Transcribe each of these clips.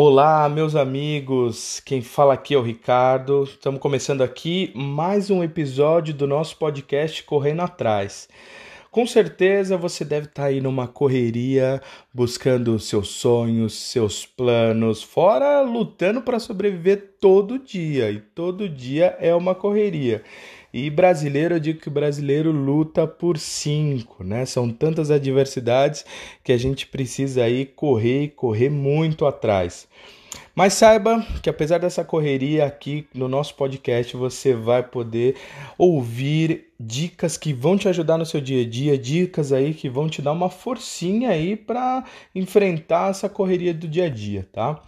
Olá, meus amigos. Quem fala aqui é o Ricardo. Estamos começando aqui mais um episódio do nosso podcast Correndo Atrás. Com certeza você deve estar aí numa correria, buscando seus sonhos, seus planos, fora lutando para sobreviver todo dia. E todo dia é uma correria. E brasileiro, eu digo que o brasileiro luta por cinco, né? São tantas adversidades que a gente precisa aí correr e correr muito atrás. Mas saiba que apesar dessa correria aqui no nosso podcast, você vai poder ouvir dicas que vão te ajudar no seu dia a dia, dicas aí que vão te dar uma forcinha aí para enfrentar essa correria do dia a dia, tá?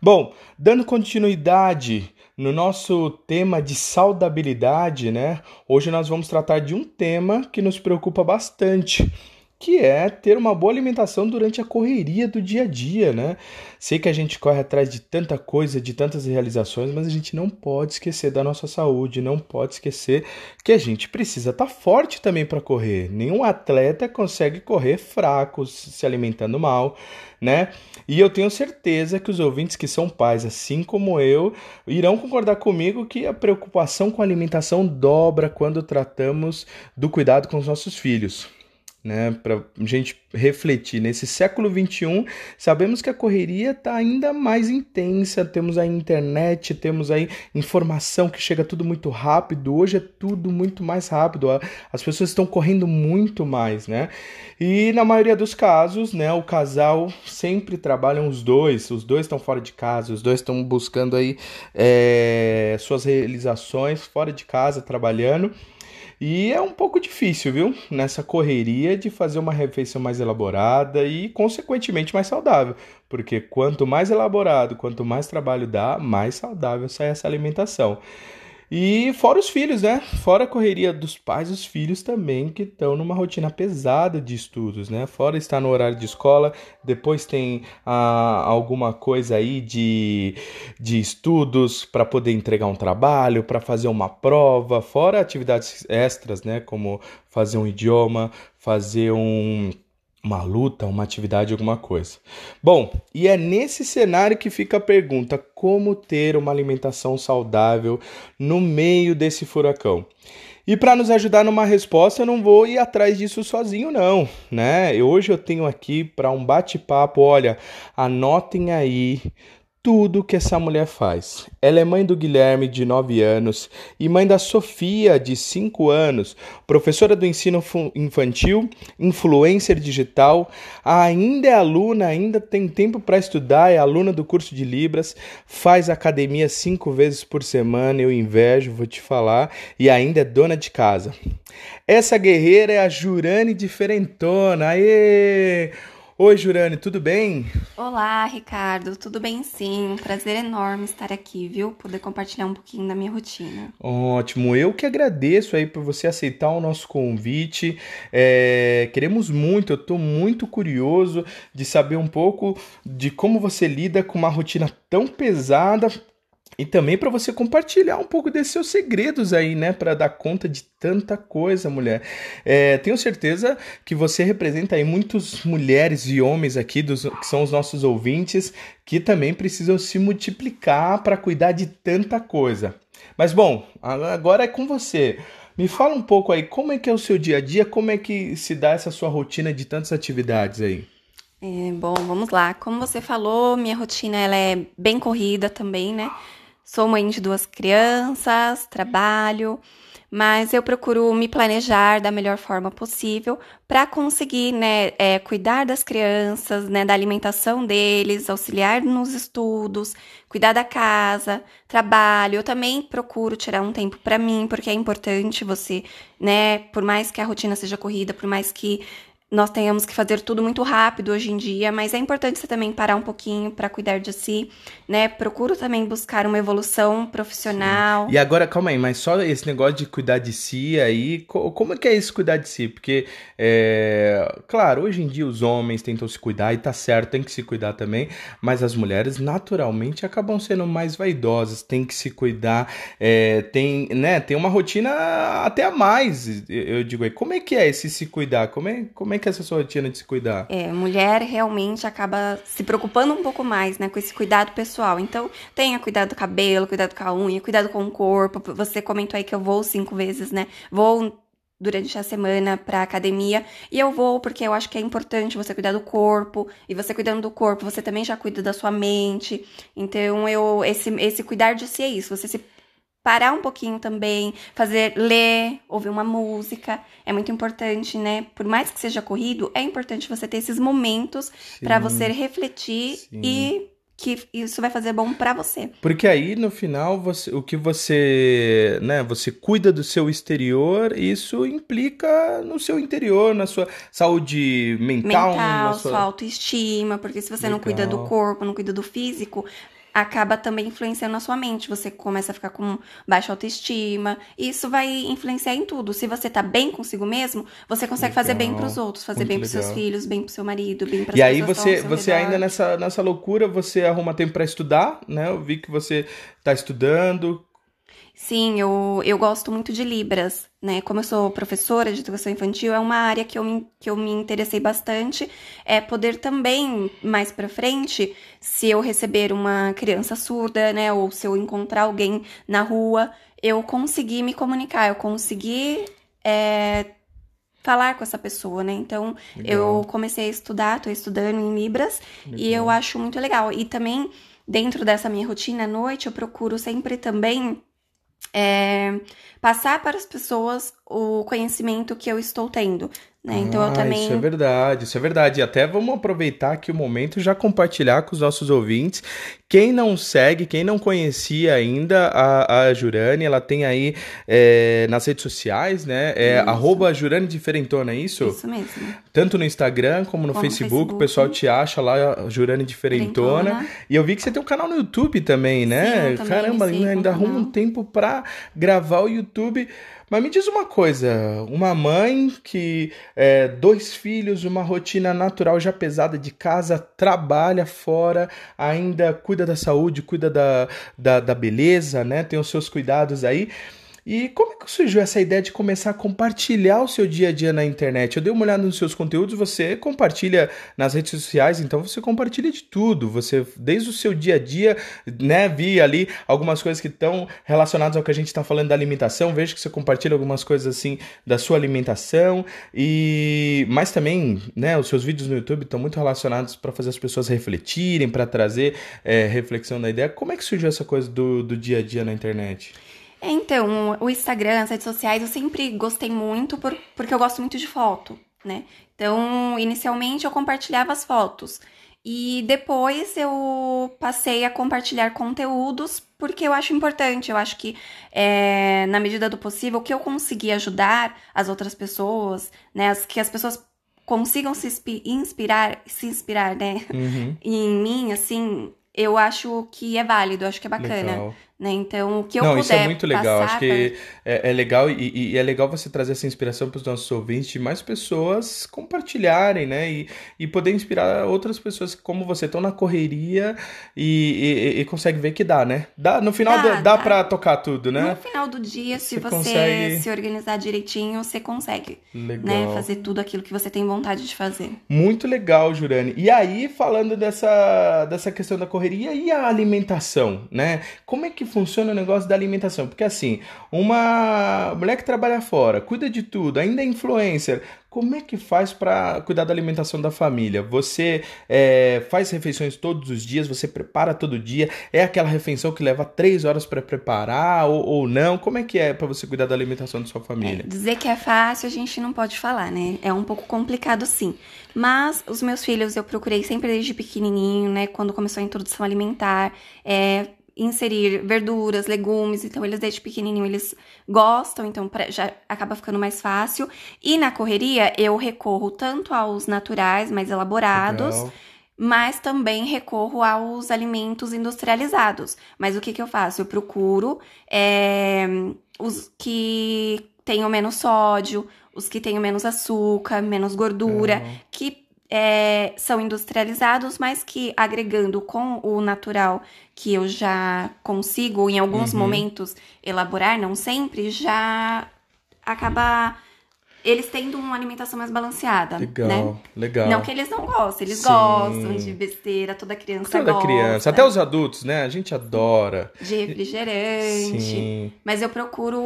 Bom, dando continuidade no nosso tema de saudabilidade, né? Hoje nós vamos tratar de um tema que nos preocupa bastante, que é ter uma boa alimentação durante a correria do dia a dia, né? Sei que a gente corre atrás de tanta coisa, de tantas realizações, mas a gente não pode esquecer da nossa saúde, não pode esquecer que a gente precisa estar tá forte também para correr. Nenhum atleta consegue correr fraco, se alimentando mal, né? E eu tenho certeza que os ouvintes que são pais, assim como eu, irão concordar comigo que a preocupação com a alimentação dobra quando tratamos do cuidado com os nossos filhos né, para a gente refletir. Nesse século XXI, sabemos que a correria está ainda mais intensa, temos a internet, temos aí informação que chega tudo muito rápido, hoje é tudo muito mais rápido, as pessoas estão correndo muito mais, né? E na maioria dos casos, né, o casal sempre trabalham os dois, os dois estão fora de casa, os dois estão buscando aí é, suas realizações fora de casa, trabalhando, e é um pouco difícil, viu? Nessa correria de fazer uma refeição mais elaborada e, consequentemente, mais saudável. Porque quanto mais elaborado, quanto mais trabalho dá, mais saudável sai essa alimentação. E fora os filhos, né? Fora a correria dos pais, os filhos também que estão numa rotina pesada de estudos, né? Fora estar no horário de escola, depois tem ah, alguma coisa aí de, de estudos para poder entregar um trabalho, para fazer uma prova, fora atividades extras, né? Como fazer um idioma, fazer um uma luta, uma atividade, alguma coisa. Bom, e é nesse cenário que fica a pergunta: como ter uma alimentação saudável no meio desse furacão? E para nos ajudar numa resposta, eu não vou ir atrás disso sozinho, não, né? Hoje eu tenho aqui para um bate-papo, olha, anotem aí tudo que essa mulher faz. Ela é mãe do Guilherme, de 9 anos, e mãe da Sofia, de 5 anos, professora do ensino infantil, influencer digital, ainda é aluna, ainda tem tempo para estudar, é aluna do curso de Libras, faz academia cinco vezes por semana, eu invejo, vou te falar, e ainda é dona de casa. Essa guerreira é a Jurane Diferentona. Aê! Oi, Jurane, tudo bem? Olá, Ricardo, tudo bem sim. prazer enorme estar aqui, viu? Poder compartilhar um pouquinho da minha rotina. Ótimo, eu que agradeço aí por você aceitar o nosso convite. É, queremos muito, eu estou muito curioso de saber um pouco de como você lida com uma rotina tão pesada e também para você compartilhar um pouco desses seus segredos aí, né? Para dar conta de tanta coisa, mulher. É, tenho certeza que você representa aí muitas mulheres e homens aqui, dos, que são os nossos ouvintes, que também precisam se multiplicar para cuidar de tanta coisa. Mas bom, agora é com você. Me fala um pouco aí, como é que é o seu dia a dia, como é que se dá essa sua rotina de tantas atividades aí? É, bom, vamos lá. Como você falou, minha rotina ela é bem corrida também, né? Sou mãe de duas crianças, trabalho, mas eu procuro me planejar da melhor forma possível para conseguir, né, é, cuidar das crianças, né, da alimentação deles, auxiliar nos estudos, cuidar da casa, trabalho. Eu também procuro tirar um tempo para mim, porque é importante você, né, por mais que a rotina seja corrida, por mais que nós tenhamos que fazer tudo muito rápido hoje em dia, mas é importante você também parar um pouquinho para cuidar de si, né? Procuro também buscar uma evolução profissional. Sim. E agora, calma aí, mas só esse negócio de cuidar de si aí, como é que é esse cuidar de si? Porque, é, claro, hoje em dia os homens tentam se cuidar e tá certo, tem que se cuidar também, mas as mulheres naturalmente acabam sendo mais vaidosas, tem que se cuidar, é, tem, né, tem uma rotina até a mais, eu digo aí, como é que é esse se cuidar? Como é, como é que essa sua rotina de se cuidar? É, mulher realmente acaba se preocupando um pouco mais, né, com esse cuidado pessoal. Então, tenha cuidado do cabelo, cuidado com a unha, cuidado com o corpo. Você comentou aí que eu vou cinco vezes, né? Vou durante a semana para academia e eu vou porque eu acho que é importante você cuidar do corpo e você cuidando do corpo você também já cuida da sua mente então eu esse esse cuidar de si é isso você se parar um pouquinho também, fazer ler, ouvir uma música, é muito importante, né? Por mais que seja corrido, é importante você ter esses momentos para você refletir sim. e que isso vai fazer bom para você. Porque aí no final você, o que você, né, você cuida do seu exterior, isso implica no seu interior, na sua saúde mental, mental na sua... sua autoestima, porque se você Legal. não cuida do corpo, não cuida do físico, acaba também influenciando na sua mente. Você começa a ficar com baixa autoestima. Isso vai influenciar em tudo. Se você tá bem consigo mesmo, você consegue legal. fazer bem para os outros, fazer Muito bem para seus filhos, bem para seu marido, bem para E aí você, você ainda nessa, nessa loucura, você arruma tempo para estudar, né? Eu vi que você tá estudando. Sim, eu, eu gosto muito de Libras, né? Como eu sou professora de educação infantil, é uma área que eu me, que eu me interessei bastante. É poder também, mais pra frente, se eu receber uma criança surda, né? Ou se eu encontrar alguém na rua, eu conseguir me comunicar, eu conseguir é, falar com essa pessoa, né? Então, legal. eu comecei a estudar, tô estudando em Libras, legal. e eu acho muito legal. E também, dentro dessa minha rotina à noite, eu procuro sempre também é, passar para as pessoas o conhecimento que eu estou tendo. Né? Então ah, eu também. Isso é verdade, isso é verdade. E até vamos aproveitar aqui o momento e já compartilhar com os nossos ouvintes. Quem não segue, quem não conhecia ainda a, a Jurane, ela tem aí é, nas redes sociais, né? É isso. arroba Jurane Diferentona, é isso? Isso mesmo. Tanto no Instagram como no, como Facebook, Facebook, o pessoal te acha lá, Jurane Diferentona. Diferentona. E eu vi que você tem um canal no YouTube também, né? Sim, Caramba, ainda arruma um tempo pra gravar o YouTube. Mas me diz uma coisa, uma mãe que é, dois filhos, uma rotina natural já pesada de casa, trabalha fora, ainda cuida da saúde, cuida da, da, da beleza, né? Tem os seus cuidados aí. E como é que surgiu essa ideia de começar a compartilhar o seu dia a dia na internet? Eu dei uma olhada nos seus conteúdos, você compartilha nas redes sociais, então você compartilha de tudo. Você, desde o seu dia a dia, né? Vi ali algumas coisas que estão relacionadas ao que a gente está falando da alimentação. Vejo que você compartilha algumas coisas assim da sua alimentação. E mas também, né? Os seus vídeos no YouTube estão muito relacionados para fazer as pessoas refletirem, para trazer é, reflexão na ideia. Como é que surgiu essa coisa do, do dia a dia na internet? Então, o Instagram, as redes sociais, eu sempre gostei muito por, porque eu gosto muito de foto, né? Então, inicialmente eu compartilhava as fotos. E depois eu passei a compartilhar conteúdos porque eu acho importante. Eu acho que, é, na medida do possível, que eu consegui ajudar as outras pessoas, né? As, que as pessoas consigam se inspirar, se inspirar, né? Uhum. em mim, assim, eu acho que é válido, eu acho que é bacana. Legal. Né? Então, o que eu Não, puder isso é muito legal. Acho que é, é, legal e, e, é legal você trazer essa inspiração para os nossos ouvintes de mais pessoas compartilharem, né? E, e poder inspirar outras pessoas como você, estão na correria e, e, e consegue ver que dá, né? Dá, no final dá, dá, dá para tocar tudo, né? No final do dia, se você, você consegue... se organizar direitinho, você consegue legal. né? fazer tudo aquilo que você tem vontade de fazer. Muito legal, Jurane. E aí, falando dessa, dessa questão da correria e a alimentação, né? Como é que funciona o negócio da alimentação. Porque assim, uma mulher que trabalha fora, cuida de tudo, ainda é influencer, como é que faz para cuidar da alimentação da família? Você é, faz refeições todos os dias? Você prepara todo dia? É aquela refeição que leva três horas para preparar ou, ou, não? Como é que é para você cuidar da alimentação da sua família? É, dizer que é fácil a gente não pode falar, né? É um pouco complicado sim. Mas os meus filhos eu procurei sempre desde pequenininho, né? Quando começou a introdução alimentar, é, inserir verduras, legumes, então eles desde pequenininho eles gostam, então já acaba ficando mais fácil. E na correria eu recorro tanto aos naturais, mais elaborados, Legal. mas também recorro aos alimentos industrializados. Mas o que, que eu faço? Eu procuro é, os que tenham menos sódio, os que tenham menos açúcar, menos gordura, uhum. que é, são industrializados, mas que agregando com o natural que eu já consigo, em alguns uhum. momentos, elaborar, não sempre, já acaba eles tendo uma alimentação mais balanceada. Legal, né? legal. Não que eles não gostem, eles Sim. gostam de besteira, toda criança Toda gosta. criança, até os adultos, né? A gente adora. De refrigerante. Sim, Mas eu procuro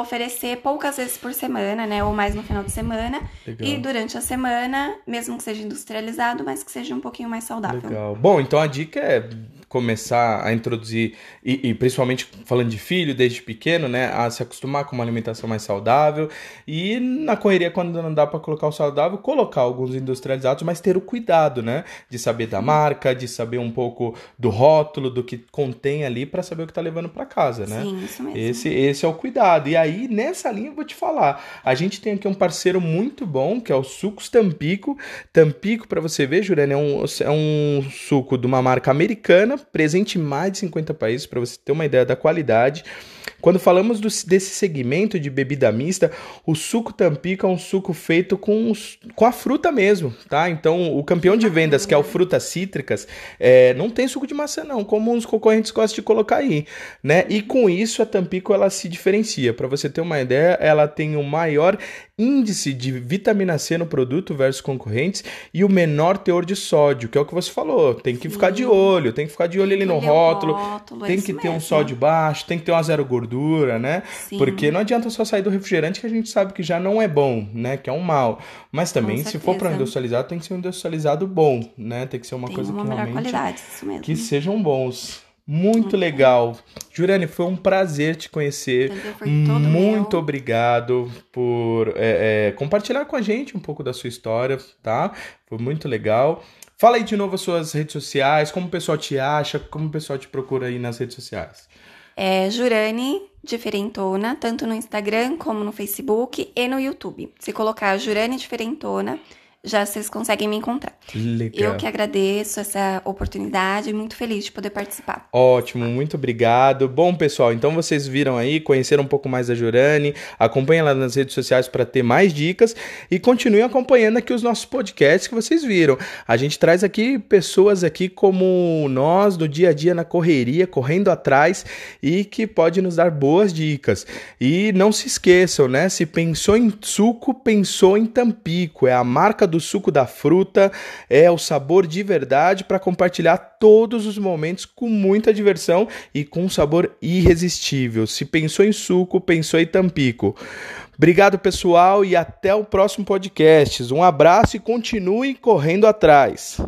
oferecer poucas vezes por semana, né? Ou mais no final de semana. legal. E durante a semana, mesmo que seja industrializado, mas que seja um pouquinho mais saudável. Legal. Bom, então a dica é começar a introduzir, e, e principalmente falando de filho, desde pequeno, né, a se acostumar com uma alimentação mais saudável e na correria, quando não dá para colocar o saudável, colocar alguns industrializados, mas ter o cuidado, né, de saber da marca, de saber um pouco do rótulo, do que contém ali, para saber o que tá levando para casa, né? Sim, isso mesmo. Esse, esse é o cuidado. E aí, nessa linha, eu vou te falar. A gente tem aqui um parceiro muito bom, que é o Sucos Tampico. Tampico, para você ver, Jurene, é um, é um suco de uma marca americana, presente em mais de 50 países, para você ter uma ideia da qualidade. Quando falamos do- desse segmento de bebida mista, o suco Tampico é um suco feito com, com a fruta mesmo, tá? Então, o campeão de vendas, que é o Frutas Cítricas, é, não tem suco de maçã não, como os concorrentes gostam de colocar aí, né? E com isso, a Tampico, ela se diferencia. Para você ter uma ideia, ela tem o maior índice de vitamina C no produto versus concorrentes e o menor teor de sódio, que é o que você falou. Tem que ficar de olho, tem que ficar de olho ali no rótulo, rótulo, é tem que ter um mesmo. sódio baixo, tem que ter uma zero gordura, né? Sim. Porque não adianta só sair do refrigerante que a gente sabe que já não é bom, né? Que é um mal. Mas também, se for para industrializado, tem que ser um industrializado bom, né? Tem que ser uma Tem coisa uma que melhor realmente qualidade, isso mesmo. que sejam bons. Muito legal. Jurane, foi um prazer te conhecer. Prazer foi todo Muito meu. obrigado por é, é, compartilhar com a gente um pouco da sua história, tá? Foi muito legal. Fala aí de novo as suas redes sociais, como o pessoal te acha, como o pessoal te procura aí nas redes sociais. É Jurane Diferentona, tanto no Instagram como no Facebook e no YouTube. Se colocar Jurane Diferentona, já vocês conseguem me encontrar. Legal. Eu que agradeço essa oportunidade e muito feliz de poder participar. Ótimo, muito obrigado. Bom, pessoal, então vocês viram aí, conheceram um pouco mais da Jurane, acompanhem ela nas redes sociais para ter mais dicas e continuem acompanhando aqui os nossos podcasts que vocês viram. A gente traz aqui pessoas aqui como nós, do dia a dia na correria, correndo atrás e que pode nos dar boas dicas. E não se esqueçam, né? Se pensou em suco, pensou em Tampico. É a marca do suco da fruta, é o sabor de verdade para compartilhar todos os momentos com muita diversão e com um sabor irresistível. Se pensou em suco, pensou em Tampico. Obrigado, pessoal, e até o próximo podcast. Um abraço e continue correndo atrás.